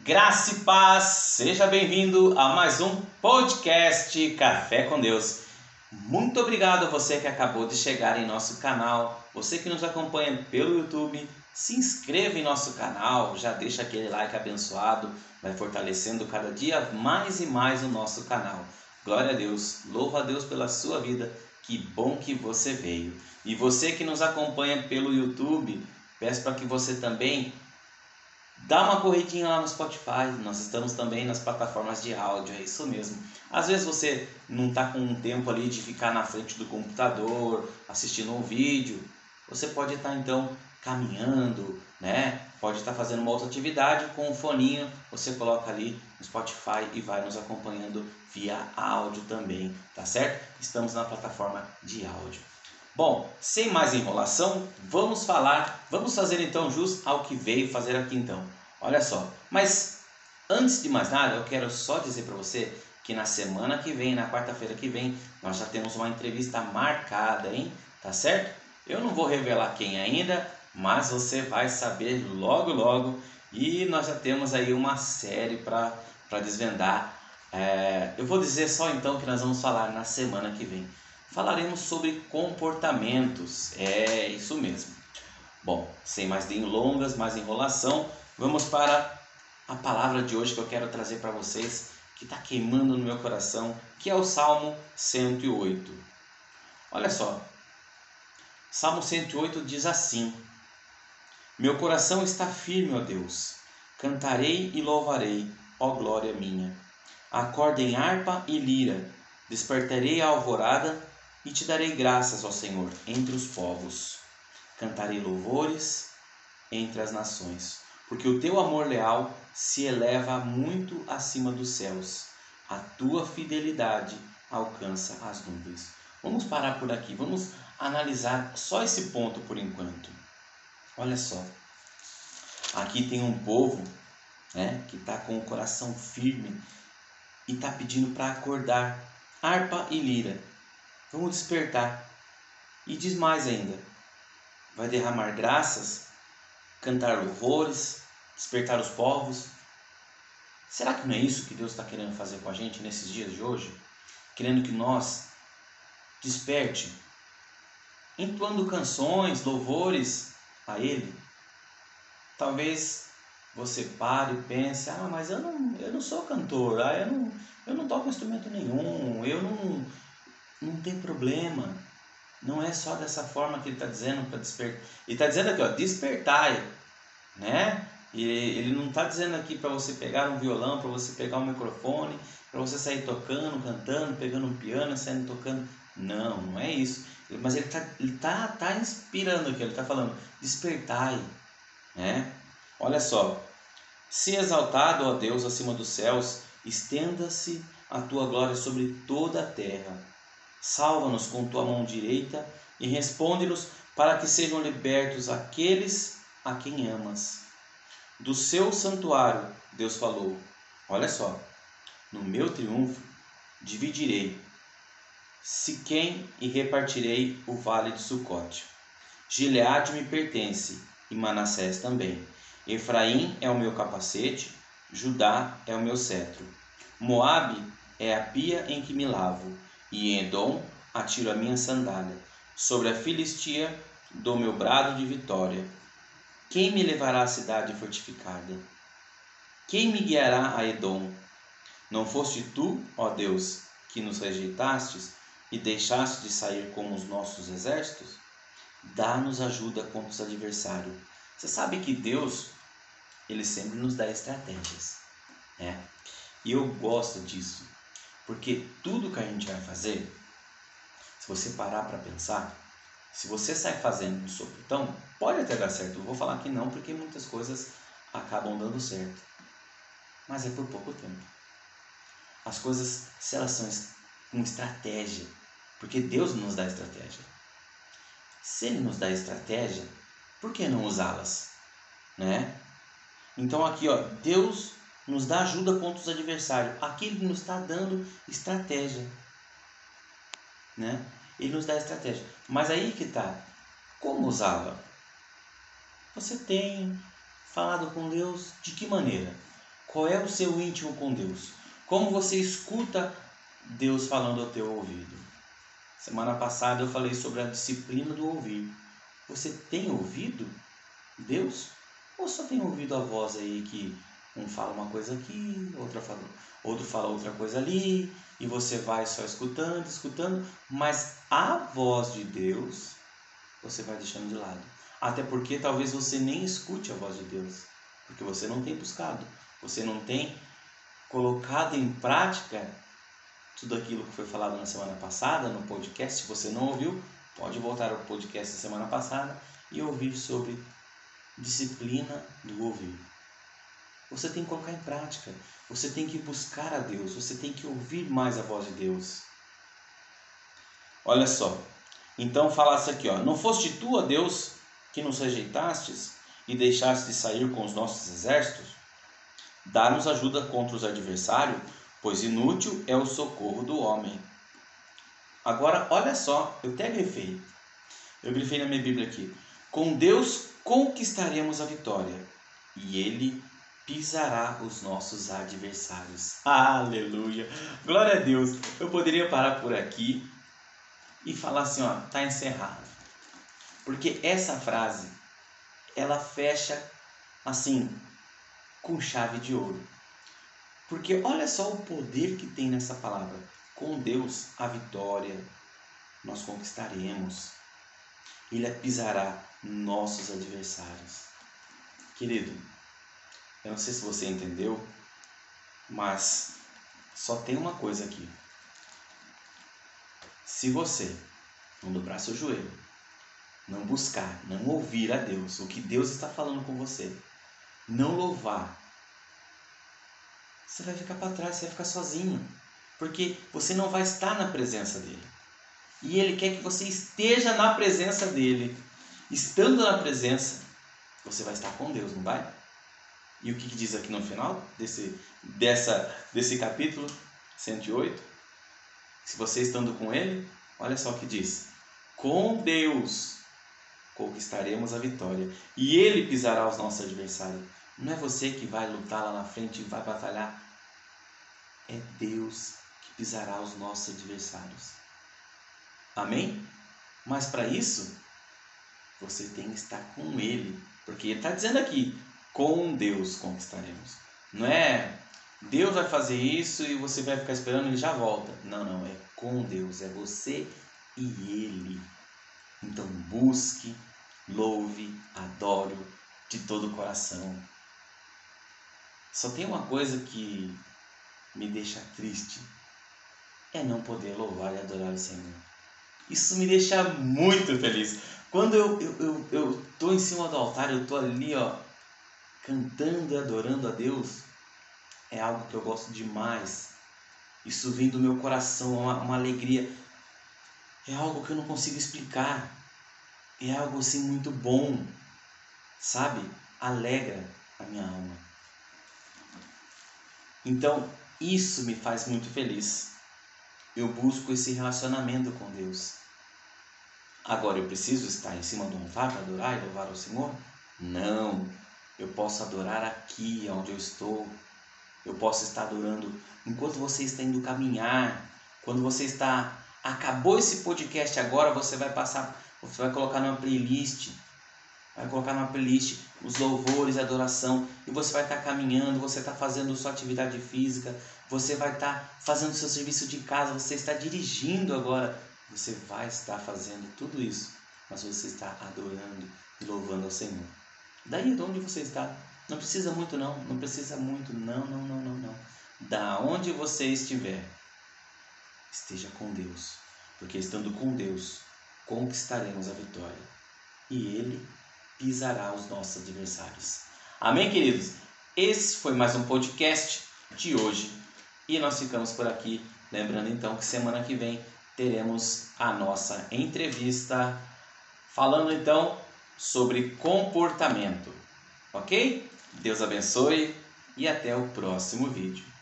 Graça e paz, seja bem-vindo a mais um podcast Café com Deus. Muito obrigado a você que acabou de chegar em nosso canal, você que nos acompanha pelo YouTube. Se inscreva em nosso canal, já deixa aquele like abençoado, vai fortalecendo cada dia mais e mais o nosso canal. Glória a Deus, louva a Deus pela sua vida, que bom que você veio. E você que nos acompanha pelo YouTube, peço para que você também Dá uma corridinha lá no Spotify, nós estamos também nas plataformas de áudio, é isso mesmo. Às vezes você não está com um tempo ali de ficar na frente do computador, assistindo um vídeo, você pode estar tá, então caminhando, né? Pode estar tá fazendo uma outra atividade com um foninho, você coloca ali no Spotify e vai nos acompanhando via áudio também, tá certo? Estamos na plataforma de áudio. Bom, sem mais enrolação, vamos falar, vamos fazer então jus ao que veio fazer aqui então. Olha só, mas antes de mais nada, eu quero só dizer para você que na semana que vem, na quarta-feira que vem, nós já temos uma entrevista marcada, hein? Tá certo? Eu não vou revelar quem ainda, mas você vai saber logo logo e nós já temos aí uma série para desvendar. É, eu vou dizer só então que nós vamos falar na semana que vem falaremos sobre comportamentos. É isso mesmo. Bom, sem mais delongas, mais enrolação, vamos para a palavra de hoje que eu quero trazer para vocês, que está queimando no meu coração, que é o Salmo 108. Olha só, Salmo 108 diz assim: Meu coração está firme, ó Deus, cantarei e louvarei, ó glória minha. Acordem harpa e lira, despertarei a alvorada e te darei graças, ó Senhor, entre os povos. Cantarei louvores entre as nações, porque o teu amor leal se eleva muito acima dos céus. A tua fidelidade alcança as nuvens. Vamos parar por aqui, vamos analisar só esse ponto por enquanto. Olha só, aqui tem um povo né, que está com o coração firme e está pedindo para acordar harpa e lira Vamos despertar. E diz mais ainda: vai derramar graças, cantar louvores, despertar os povos. Será que não é isso que Deus está querendo fazer com a gente nesses dias de hoje? Querendo que nós desperte, entoando canções, louvores a Ele. Talvez você pare e pense, ah, mas eu não, eu não sou cantor, ah, eu, não, eu não toco instrumento nenhum, eu não, não tem problema. Não é só dessa forma que ele está dizendo para despertar. Ele está dizendo aqui, ó, despertai, né? E ele não está dizendo aqui para você pegar um violão, para você pegar um microfone, para você sair tocando, cantando, pegando um piano, saindo tocando. Não, não é isso. Mas ele está ele tá, tá inspirando aqui, ele está falando, despertai, né? Olha só, se exaltado, ó Deus, acima dos céus, estenda-se a tua glória sobre toda a terra. Salva-nos com tua mão direita e responde-nos para que sejam libertos aqueles a quem amas. Do seu santuário, Deus falou: Olha só, no meu triunfo dividirei Siquém e repartirei o vale de Sucote. Gileade me pertence e Manassés também. Efraim é o meu capacete, Judá é o meu cetro. Moabe é a pia em que me lavo e em Edom atiro a minha sandália. Sobre a Filistia dou meu brado de vitória. Quem me levará à cidade fortificada? Quem me guiará a Edom? Não foste tu, ó Deus, que nos rejeitastes e deixaste de sair como os nossos exércitos? Dá-nos ajuda contra os adversários. Você sabe que Deus, ele sempre nos dá estratégias, né? E eu gosto disso. Porque tudo que a gente vai fazer, se você parar para pensar, se você sai fazendo de sopetão, pode até dar certo. Eu vou falar que não, porque muitas coisas acabam dando certo. Mas é por pouco tempo. As coisas, se elas são com estratégia, porque Deus nos dá estratégia. Se Ele nos dá estratégia, por que não usá-las? Né? Então aqui, ó, Deus nos dá ajuda contra os adversários. Aqui ele nos está dando estratégia. Né? Ele nos dá estratégia. Mas aí que está. Como usá-la? Você tem falado com Deus de que maneira? Qual é o seu íntimo com Deus? Como você escuta Deus falando ao teu ouvido? Semana passada eu falei sobre a disciplina do ouvir. Você tem ouvido Deus? Ou só tem ouvido a voz aí que um fala uma coisa aqui, outra fala, outro fala outra coisa ali, e você vai só escutando, escutando, mas a voz de Deus você vai deixando de lado. Até porque talvez você nem escute a voz de Deus, porque você não tem buscado, você não tem colocado em prática tudo aquilo que foi falado na semana passada no podcast. Se você não ouviu, pode voltar ao podcast da semana passada e ouvir sobre disciplina do ouvir. Você tem que colocar em prática. Você tem que buscar a Deus. Você tem que ouvir mais a voz de Deus. Olha só. Então falasse aqui, ó. Não foste tu, ó Deus, que nos rejeitastes e deixaste de sair com os nossos exércitos? Dá-nos ajuda contra os adversários, pois inútil é o socorro do homem. Agora, olha só, eu até grifei. Eu grifei na minha Bíblia aqui. Com Deus conquistaremos a vitória, e Ele pisará os nossos adversários. Aleluia! Glória a Deus! Eu poderia parar por aqui e falar assim, ó, tá encerrado. Porque essa frase ela fecha assim com chave de ouro. Porque olha só o poder que tem nessa palavra. Com Deus a vitória nós conquistaremos. Ele pisará nossos adversários. Querido, eu não sei se você entendeu, mas só tem uma coisa aqui. Se você não dobrar seu joelho, não buscar, não ouvir a Deus, o que Deus está falando com você, não louvar, você vai ficar para trás, você vai ficar sozinho, porque você não vai estar na presença dele. E ele quer que você esteja na presença dele. Estando na presença, você vai estar com Deus, não vai? E o que, que diz aqui no final desse, dessa, desse capítulo 108? Se você estando com Ele, olha só o que diz: com Deus conquistaremos a vitória e Ele pisará os nossos adversários. Não é você que vai lutar lá na frente e vai batalhar, é Deus que pisará os nossos adversários. Amém? Mas para isso, você tem que estar com Ele, porque Ele está dizendo aqui: com Deus conquistaremos. Não é Deus vai fazer isso e você vai ficar esperando ele já volta. Não, não, é com Deus, é você e ele. Então busque, louve, adore de todo o coração. Só tem uma coisa que me deixa triste, é não poder louvar e adorar o Senhor. Isso me deixa muito feliz. Quando eu, eu, eu, eu tô em cima do altar, eu tô ali, ó, cantando e adorando a Deus, é algo que eu gosto demais. Isso vem do meu coração, uma, uma alegria. É algo que eu não consigo explicar. É algo assim muito bom, sabe? Alegra a minha alma. Então, isso me faz muito feliz. Eu busco esse relacionamento com Deus. Agora, eu preciso estar em cima do altar para adorar e louvar o Senhor? Não. Eu posso adorar aqui onde eu estou. Eu posso estar adorando enquanto você está indo caminhar. Quando você está acabou esse podcast agora, você vai passar, você vai colocar numa playlist, vai colocar numa playlist os louvores, a adoração, e você vai estar caminhando, você está fazendo sua atividade física, você vai estar fazendo seu serviço de casa, você está dirigindo agora, você vai estar fazendo tudo isso, mas você está adorando e louvando ao Senhor. Daí de onde você está. Não precisa muito não, não precisa muito, não, não, não, não, não. Da onde você estiver, esteja com Deus, porque estando com Deus, conquistaremos a vitória. E Ele pisará os nossos adversários. Amém, queridos? Esse foi mais um podcast de hoje e nós ficamos por aqui. Lembrando então que semana que vem teremos a nossa entrevista falando então sobre comportamento. Ok? Deus abençoe e até o próximo vídeo.